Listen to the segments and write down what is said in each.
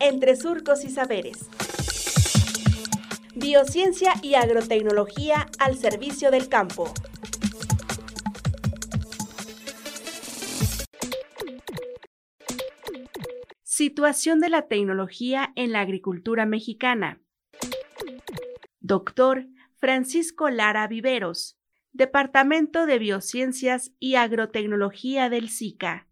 entre surcos y saberes. Biociencia y agrotecnología al servicio del campo. Situación de la tecnología en la agricultura mexicana. Doctor Francisco Lara Viveros, Departamento de Biociencias y Agrotecnología del SICA.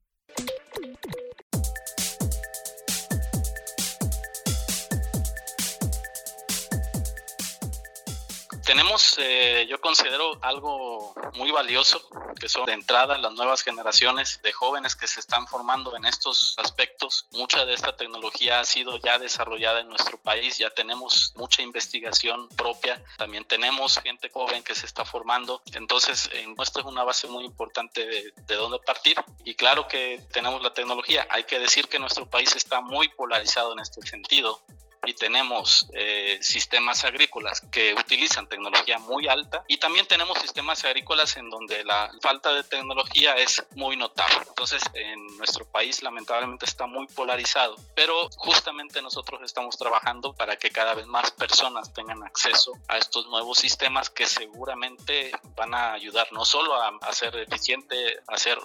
Tenemos, eh, yo considero algo muy valioso, que son de entrada las nuevas generaciones de jóvenes que se están formando en estos aspectos. Mucha de esta tecnología ha sido ya desarrollada en nuestro país, ya tenemos mucha investigación propia, también tenemos gente joven que se está formando, entonces esto es una base muy importante de, de dónde partir. Y claro que tenemos la tecnología, hay que decir que nuestro país está muy polarizado en este sentido y tenemos eh, sistemas agrícolas que utilizan tecnología muy alta y también tenemos sistemas agrícolas en donde la falta de tecnología es muy notable. Entonces, en nuestro país lamentablemente está muy polarizado, pero justamente nosotros estamos trabajando para que cada vez más personas tengan acceso a estos nuevos sistemas que seguramente van a ayudar no solo a hacer eficiente, a hacer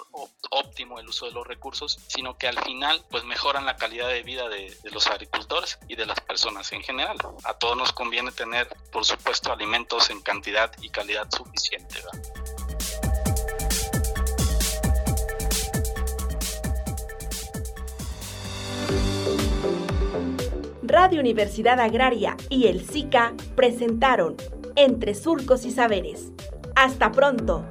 óptimo el uso de los recursos, sino que al final pues mejoran la calidad de vida de, de los agricultores y de las personas en general. A todos nos conviene tener, por supuesto, alimentos en cantidad y calidad suficiente. Radio Universidad Agraria y el SICA presentaron Entre Surcos y Saberes. Hasta pronto.